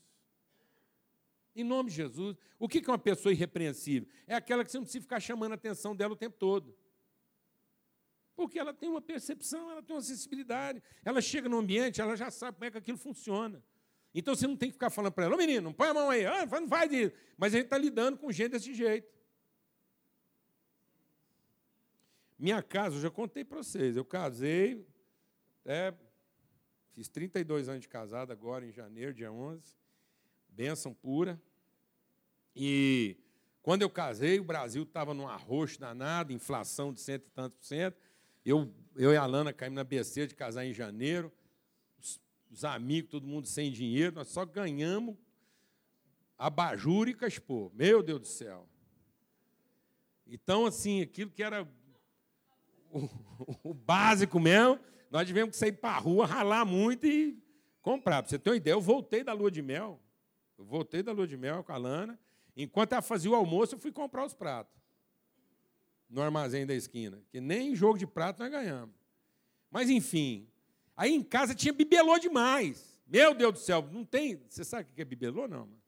Em nome de Jesus. O que é uma pessoa irrepreensível? É aquela que você não precisa ficar chamando a atenção dela o tempo todo. Porque ela tem uma percepção, ela tem uma sensibilidade. Ela chega no ambiente, ela já sabe como é que aquilo funciona. Então você não tem que ficar falando para ela, ô menino, não põe a mão aí, ah, não faz isso. Mas a gente está lidando com gente desse jeito. Minha casa, eu já contei para vocês, eu casei, é, fiz 32 anos de casado agora, em janeiro, dia 11, bênção pura. E quando eu casei, o Brasil estava num arroxo danado, inflação de cento e tantos por cento. Eu, eu e a Lana caímos na besteira de casar em janeiro, os, os amigos, todo mundo sem dinheiro, nós só ganhamos abajur e caspô. Meu Deus do céu. Então, assim, aquilo que era o, básico mesmo, nós tivemos que sair para a rua, ralar muito e comprar. Para você ter uma ideia, eu voltei da lua de mel. Eu voltei da lua de mel com a Lana. Enquanto ela fazia o almoço, eu fui comprar os pratos. no armazém da esquina, que nem jogo de prato nós ganhamos. Mas enfim, aí em casa tinha bibelô demais. Meu Deus do céu, não tem. Você sabe o que é bibelô, não? Mano?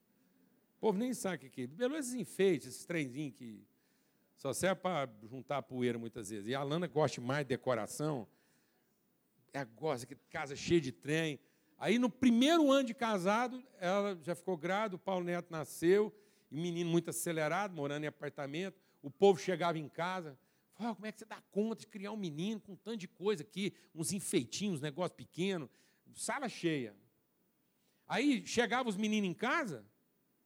O povo nem sabe o que é. Bibelô é esses enfeites, esses trenzinhos que só serve para juntar poeira muitas vezes. E a Lana gosta mais de decoração. É gosta que casa cheia de trem. Aí no primeiro ano de casado, ela já ficou grávida, o Paulo Neto nasceu, e menino muito acelerado, morando em apartamento. O povo chegava em casa, oh, como é que você dá conta de criar um menino com um tanto de coisa aqui, uns enfeitinhos, negócio pequeno, sala cheia. Aí chegavam os meninos em casa,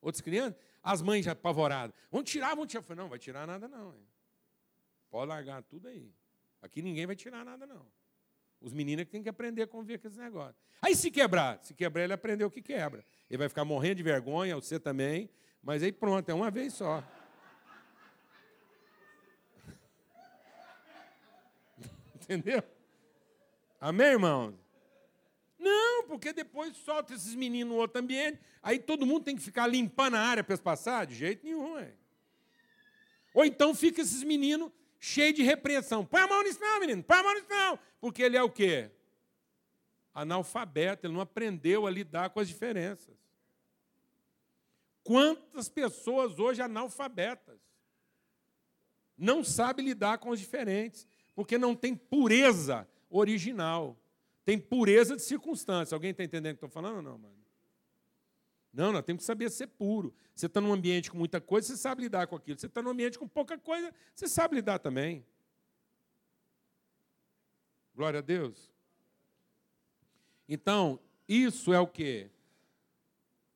outras crianças, as mães já apavoradas. Vão tirar, vão tirar. Falei, não, vai tirar nada não. Pode largar tudo aí. Aqui ninguém vai tirar nada não. Os meninos é que têm que aprender a conviver com esse negócio. Aí se quebrar, se quebrar ele aprendeu o que quebra. Ele vai ficar morrendo de vergonha, você também, mas aí pronto, é uma vez só. [laughs] Entendeu? Amém, irmãos? Não, porque depois solta esses meninos no outro ambiente, aí todo mundo tem que ficar limpando a área para eles passar? De jeito nenhum, é. Ou então fica esses meninos cheios de repreensão. Põe a mão nisso não, menino, põe a mão nisso não. Porque ele é o quê? Analfabeto, ele não aprendeu a lidar com as diferenças. Quantas pessoas hoje analfabetas não sabem lidar com os diferentes, porque não tem pureza original. Tem pureza de circunstância. Alguém está entendendo o que estou falando ou não, mano? Não, nós temos que saber ser puro. Você está num ambiente com muita coisa, você sabe lidar com aquilo. Você está num ambiente com pouca coisa, você sabe lidar também. Glória a Deus. Então, isso é o quê?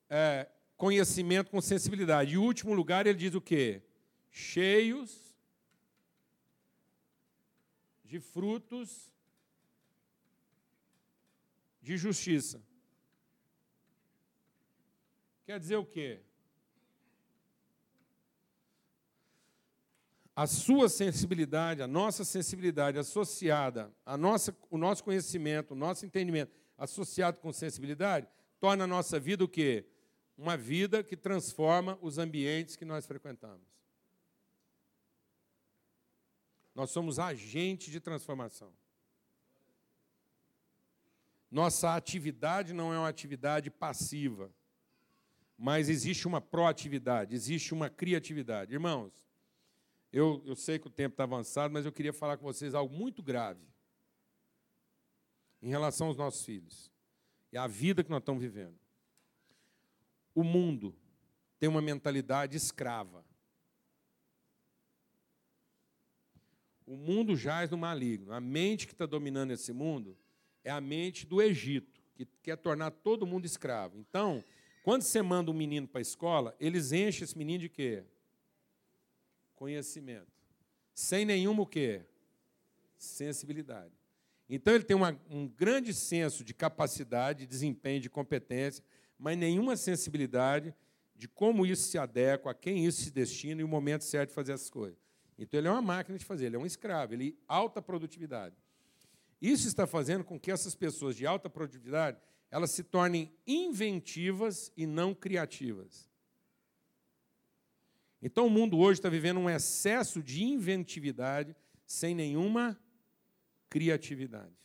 É conhecimento com sensibilidade. E o último lugar, ele diz o quê? Cheios de frutos de justiça. Quer dizer o quê? A sua sensibilidade, a nossa sensibilidade associada a nossa, o nosso conhecimento, o nosso entendimento associado com sensibilidade, torna a nossa vida o quê? Uma vida que transforma os ambientes que nós frequentamos. Nós somos agentes de transformação. Nossa atividade não é uma atividade passiva, mas existe uma proatividade, existe uma criatividade. Irmãos, eu, eu sei que o tempo está avançado, mas eu queria falar com vocês algo muito grave em relação aos nossos filhos e à vida que nós estamos vivendo. O mundo tem uma mentalidade escrava. O mundo jaz no maligno. A mente que está dominando esse mundo é a mente do Egito, que quer tornar todo mundo escravo. Então, quando você manda um menino para a escola, eles enchem esse menino de quê? Conhecimento. Sem nenhuma o quê? Sensibilidade. Então ele tem uma, um grande senso de capacidade, de desempenho, de competência, mas nenhuma sensibilidade de como isso se adequa, a quem isso se destina e o momento certo de fazer essas coisas. Então ele é uma máquina de fazer, ele é um escravo, ele alta produtividade. Isso está fazendo com que essas pessoas de alta produtividade elas se tornem inventivas e não criativas. Então o mundo hoje está vivendo um excesso de inventividade sem nenhuma criatividade.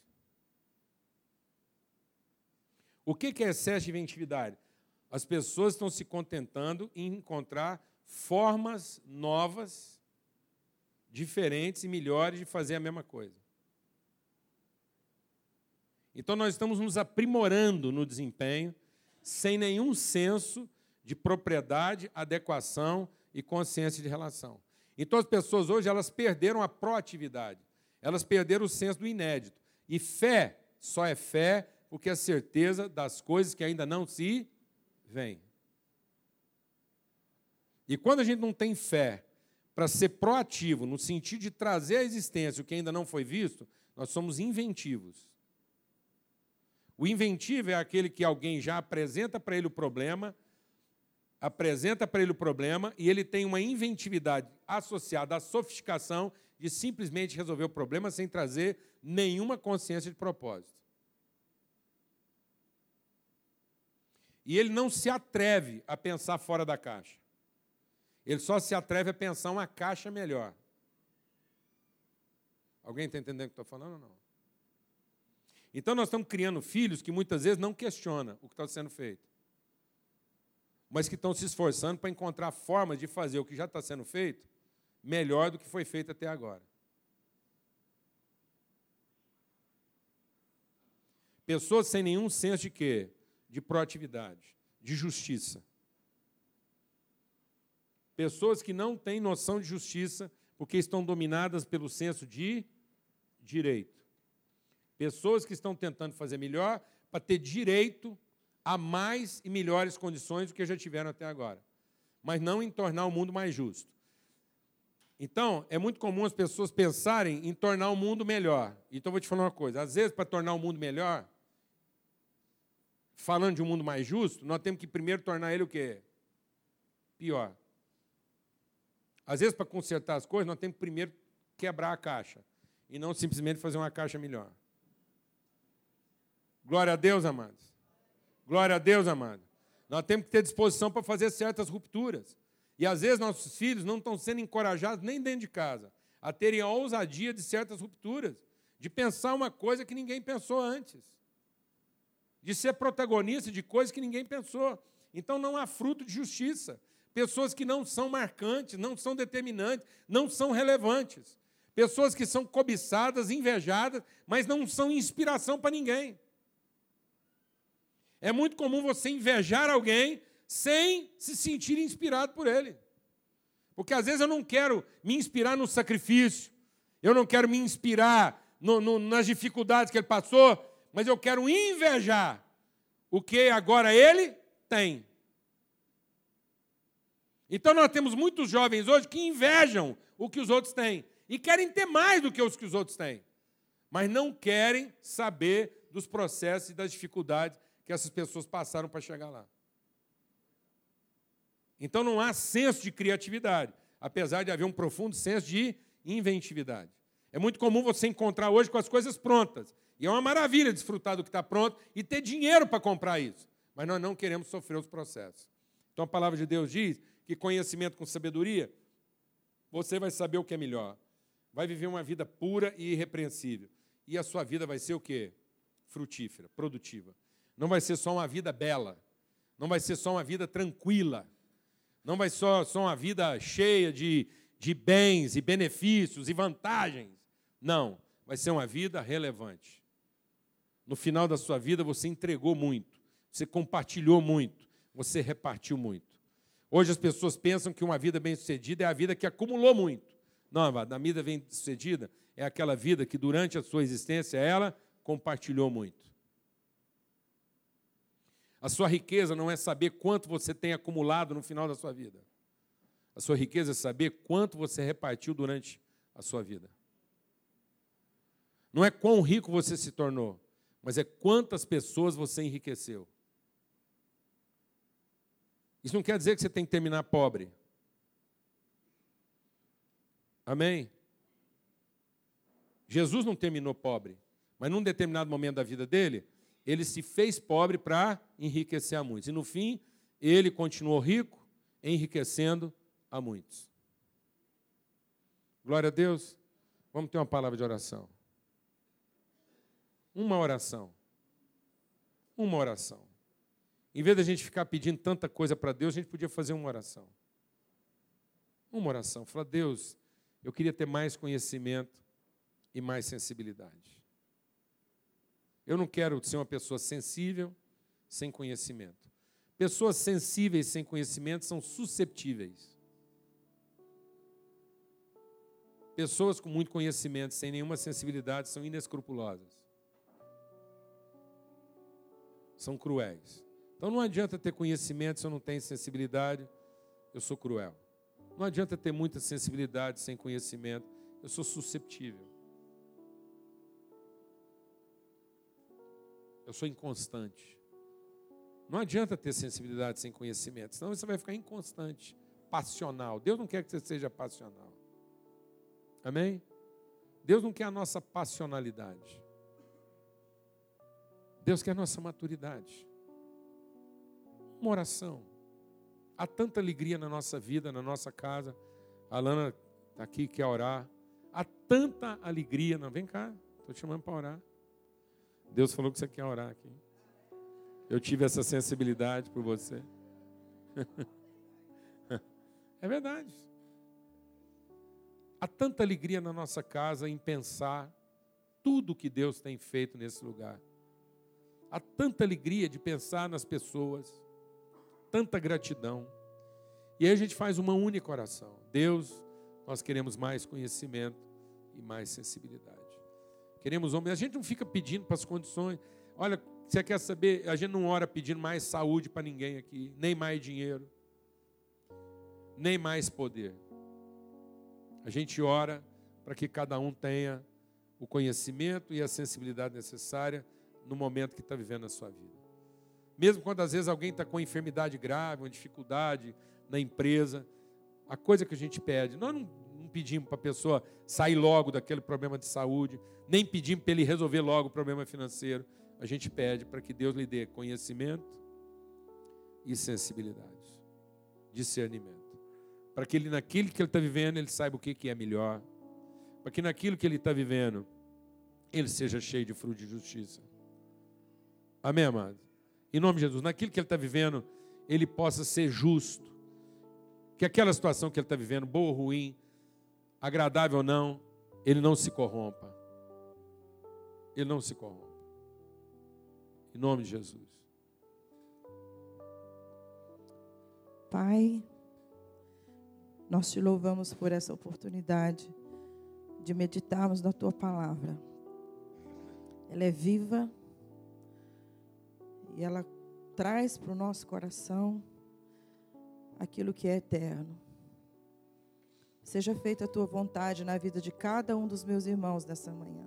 O que é excesso de inventividade? As pessoas estão se contentando em encontrar formas novas, diferentes e melhores de fazer a mesma coisa. Então nós estamos nos aprimorando no desempenho, sem nenhum senso de propriedade, adequação e consciência de relação. Então as pessoas hoje elas perderam a proatividade, elas perderam o senso do inédito. E fé só é fé porque é certeza das coisas que ainda não se veem. E quando a gente não tem fé para ser proativo, no sentido de trazer à existência o que ainda não foi visto, nós somos inventivos. O inventivo é aquele que alguém já apresenta para ele o problema, apresenta para ele o problema e ele tem uma inventividade associada à sofisticação de simplesmente resolver o problema sem trazer nenhuma consciência de propósito. E ele não se atreve a pensar fora da caixa. Ele só se atreve a pensar uma caixa melhor. Alguém está entendendo o que estou falando ou não? Então nós estamos criando filhos que muitas vezes não questionam o que está sendo feito, mas que estão se esforçando para encontrar formas de fazer o que já está sendo feito melhor do que foi feito até agora. Pessoas sem nenhum senso de quê? De proatividade, de justiça. Pessoas que não têm noção de justiça porque estão dominadas pelo senso de direito. Pessoas que estão tentando fazer melhor para ter direito a mais e melhores condições do que já tiveram até agora, mas não em tornar o mundo mais justo. Então, é muito comum as pessoas pensarem em tornar o mundo melhor. Então, vou te falar uma coisa: às vezes, para tornar o mundo melhor, falando de um mundo mais justo, nós temos que primeiro tornar ele o quê? Pior. Às vezes, para consertar as coisas, nós temos que primeiro quebrar a caixa e não simplesmente fazer uma caixa melhor. Glória a Deus, amados. Glória a Deus, amado. Nós temos que ter disposição para fazer certas rupturas. E às vezes nossos filhos não estão sendo encorajados nem dentro de casa a terem a ousadia de certas rupturas, de pensar uma coisa que ninguém pensou antes, de ser protagonista de coisas que ninguém pensou. Então não há fruto de justiça pessoas que não são marcantes, não são determinantes, não são relevantes. Pessoas que são cobiçadas, invejadas, mas não são inspiração para ninguém. É muito comum você invejar alguém sem se sentir inspirado por ele. Porque às vezes eu não quero me inspirar no sacrifício, eu não quero me inspirar no, no, nas dificuldades que ele passou, mas eu quero invejar o que agora ele tem. Então nós temos muitos jovens hoje que invejam o que os outros têm e querem ter mais do que os que os outros têm, mas não querem saber dos processos e das dificuldades que essas pessoas passaram para chegar lá. Então não há senso de criatividade, apesar de haver um profundo senso de inventividade. É muito comum você encontrar hoje com as coisas prontas. E é uma maravilha desfrutar do que está pronto e ter dinheiro para comprar isso. Mas nós não queremos sofrer os processos. Então a palavra de Deus diz que conhecimento com sabedoria, você vai saber o que é melhor. Vai viver uma vida pura e irrepreensível. E a sua vida vai ser o quê? Frutífera, produtiva. Não vai ser só uma vida bela. Não vai ser só uma vida tranquila. Não vai ser só, uma vida cheia de, de bens e benefícios e vantagens. Não. Vai ser uma vida relevante. No final da sua vida, você entregou muito. Você compartilhou muito. Você repartiu muito. Hoje as pessoas pensam que uma vida bem-sucedida é a vida que acumulou muito. Não, a vida bem-sucedida é aquela vida que durante a sua existência ela compartilhou muito. A sua riqueza não é saber quanto você tem acumulado no final da sua vida. A sua riqueza é saber quanto você repartiu durante a sua vida. Não é quão rico você se tornou, mas é quantas pessoas você enriqueceu. Isso não quer dizer que você tem que terminar pobre. Amém? Jesus não terminou pobre, mas num determinado momento da vida dele, ele se fez pobre para enriquecer a muitos. E no fim, ele continuou rico, enriquecendo a muitos. Glória a Deus. Vamos ter uma palavra de oração. Uma oração. Uma oração. Em vez da gente ficar pedindo tanta coisa para Deus, a gente podia fazer uma oração. Uma oração. Falar, Deus, eu queria ter mais conhecimento e mais sensibilidade. Eu não quero ser uma pessoa sensível sem conhecimento. Pessoas sensíveis sem conhecimento são susceptíveis. Pessoas com muito conhecimento, sem nenhuma sensibilidade, são inescrupulosas. São cruéis. Então não adianta ter conhecimento se eu não tenho sensibilidade, eu sou cruel. Não adianta ter muita sensibilidade sem conhecimento, eu sou susceptível. Eu sou inconstante. Não adianta ter sensibilidade sem conhecimento, senão você vai ficar inconstante, passional. Deus não quer que você seja passional. Amém? Deus não quer a nossa passionalidade. Deus quer a nossa maturidade uma oração. Há tanta alegria na nossa vida, na nossa casa. A Lana está aqui, quer orar. Há tanta alegria. Não, vem cá, estou te chamando para orar. Deus falou que você quer orar aqui. Eu tive essa sensibilidade por você. [laughs] é verdade. Há tanta alegria na nossa casa em pensar tudo que Deus tem feito nesse lugar. Há tanta alegria de pensar nas pessoas, tanta gratidão. E aí a gente faz uma única oração. Deus, nós queremos mais conhecimento e mais sensibilidade. Queremos homens. A gente não fica pedindo para as condições. Olha, você quer saber? A gente não ora pedindo mais saúde para ninguém aqui, nem mais dinheiro, nem mais poder. A gente ora para que cada um tenha o conhecimento e a sensibilidade necessária no momento que está vivendo a sua vida. Mesmo quando às vezes alguém está com uma enfermidade grave, uma dificuldade na empresa, a coisa que a gente pede, nós não, pedimos para a pessoa sair logo daquele problema de saúde, nem pedimos para ele resolver logo o problema financeiro. A gente pede para que Deus lhe dê conhecimento e sensibilidade, discernimento para que ele, naquilo que ele está vivendo, ele saiba o que, que é melhor, para que naquilo que ele está vivendo, ele seja cheio de fruto de justiça. Amém, amado? Em nome de Jesus, naquilo que ele está vivendo, ele possa ser justo, que aquela situação que ele está vivendo, boa ou ruim, agradável ou não, ele não se corrompa. Ele não se corrompa. Em nome de Jesus. Pai, nós te louvamos por essa oportunidade de meditarmos na tua palavra. Ela é viva e ela traz para o nosso coração aquilo que é eterno. Seja feita a tua vontade na vida de cada um dos meus irmãos nessa manhã.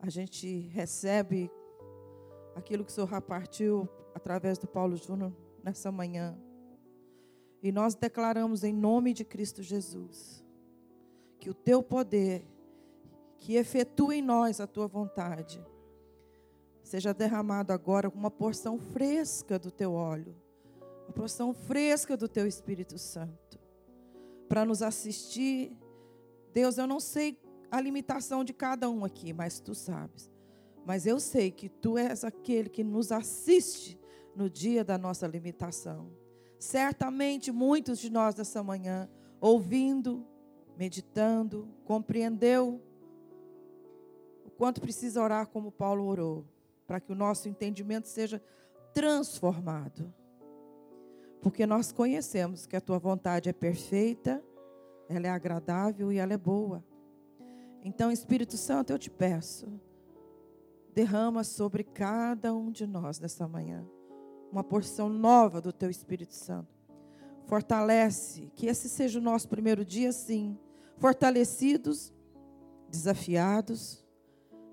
A gente recebe aquilo que o Senhor repartiu através do Paulo Júnior nessa manhã e nós declaramos em nome de Cristo Jesus que o teu poder, que efetua em nós a tua vontade, seja derramado agora com uma porção fresca do teu óleo, uma porção fresca do teu Espírito Santo, para nos assistir. Deus, eu não sei a limitação de cada um aqui, mas tu sabes. Mas eu sei que tu és aquele que nos assiste no dia da nossa limitação. Certamente muitos de nós nessa manhã, ouvindo, meditando, compreendeu o quanto precisa orar como Paulo orou, para que o nosso entendimento seja transformado. Porque nós conhecemos que a tua vontade é perfeita, ela é agradável e ela é boa. Então, Espírito Santo, eu te peço, derrama sobre cada um de nós nessa manhã uma porção nova do teu Espírito Santo. Fortalece, que esse seja o nosso primeiro dia, sim. Fortalecidos, desafiados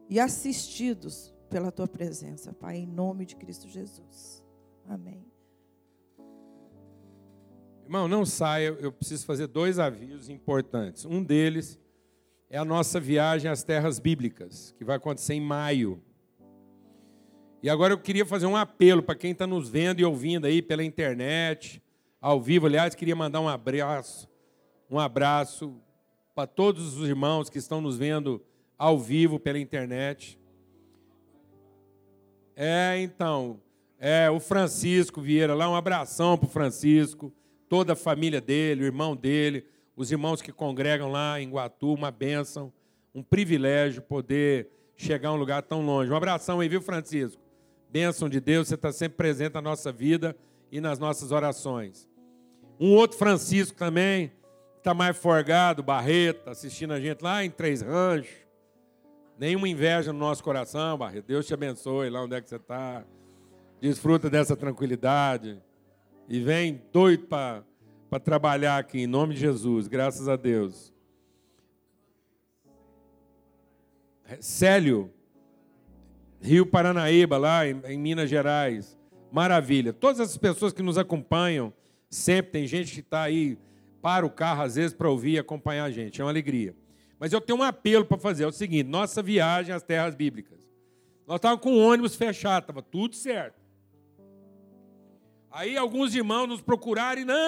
e assistidos pela tua presença, Pai, em nome de Cristo Jesus. Amém. Irmão, não saia, eu preciso fazer dois avisos importantes. Um deles é a nossa viagem às terras bíblicas, que vai acontecer em maio. E agora eu queria fazer um apelo para quem está nos vendo e ouvindo aí pela internet, ao vivo. Aliás, queria mandar um abraço, um abraço para todos os irmãos que estão nos vendo ao vivo pela internet. É, então, é o Francisco Vieira lá, um abração para o Francisco, toda a família dele, o irmão dele, os irmãos que congregam lá em Guatu, uma bênção, um privilégio poder chegar a um lugar tão longe. Um abração aí, viu, Francisco? bênção de Deus, você está sempre presente na nossa vida e nas nossas orações. Um outro Francisco também, está mais forgado, Barreto, assistindo a gente lá em Três Ranchos. Nenhuma inveja no nosso coração, Barreto. Deus te abençoe lá onde é que você está. Desfruta dessa tranquilidade. E vem doido para trabalhar aqui, em nome de Jesus, graças a Deus. Célio, Rio Paranaíba, lá em, em Minas Gerais. Maravilha. Todas as pessoas que nos acompanham, sempre tem gente que está aí, para o carro às vezes para ouvir e acompanhar a gente. É uma alegria. Mas eu tenho um apelo para fazer. É o seguinte: nossa viagem às terras bíblicas. Nós estávamos com o ônibus fechado, estava tudo certo. Aí alguns irmãos nos procuraram e não,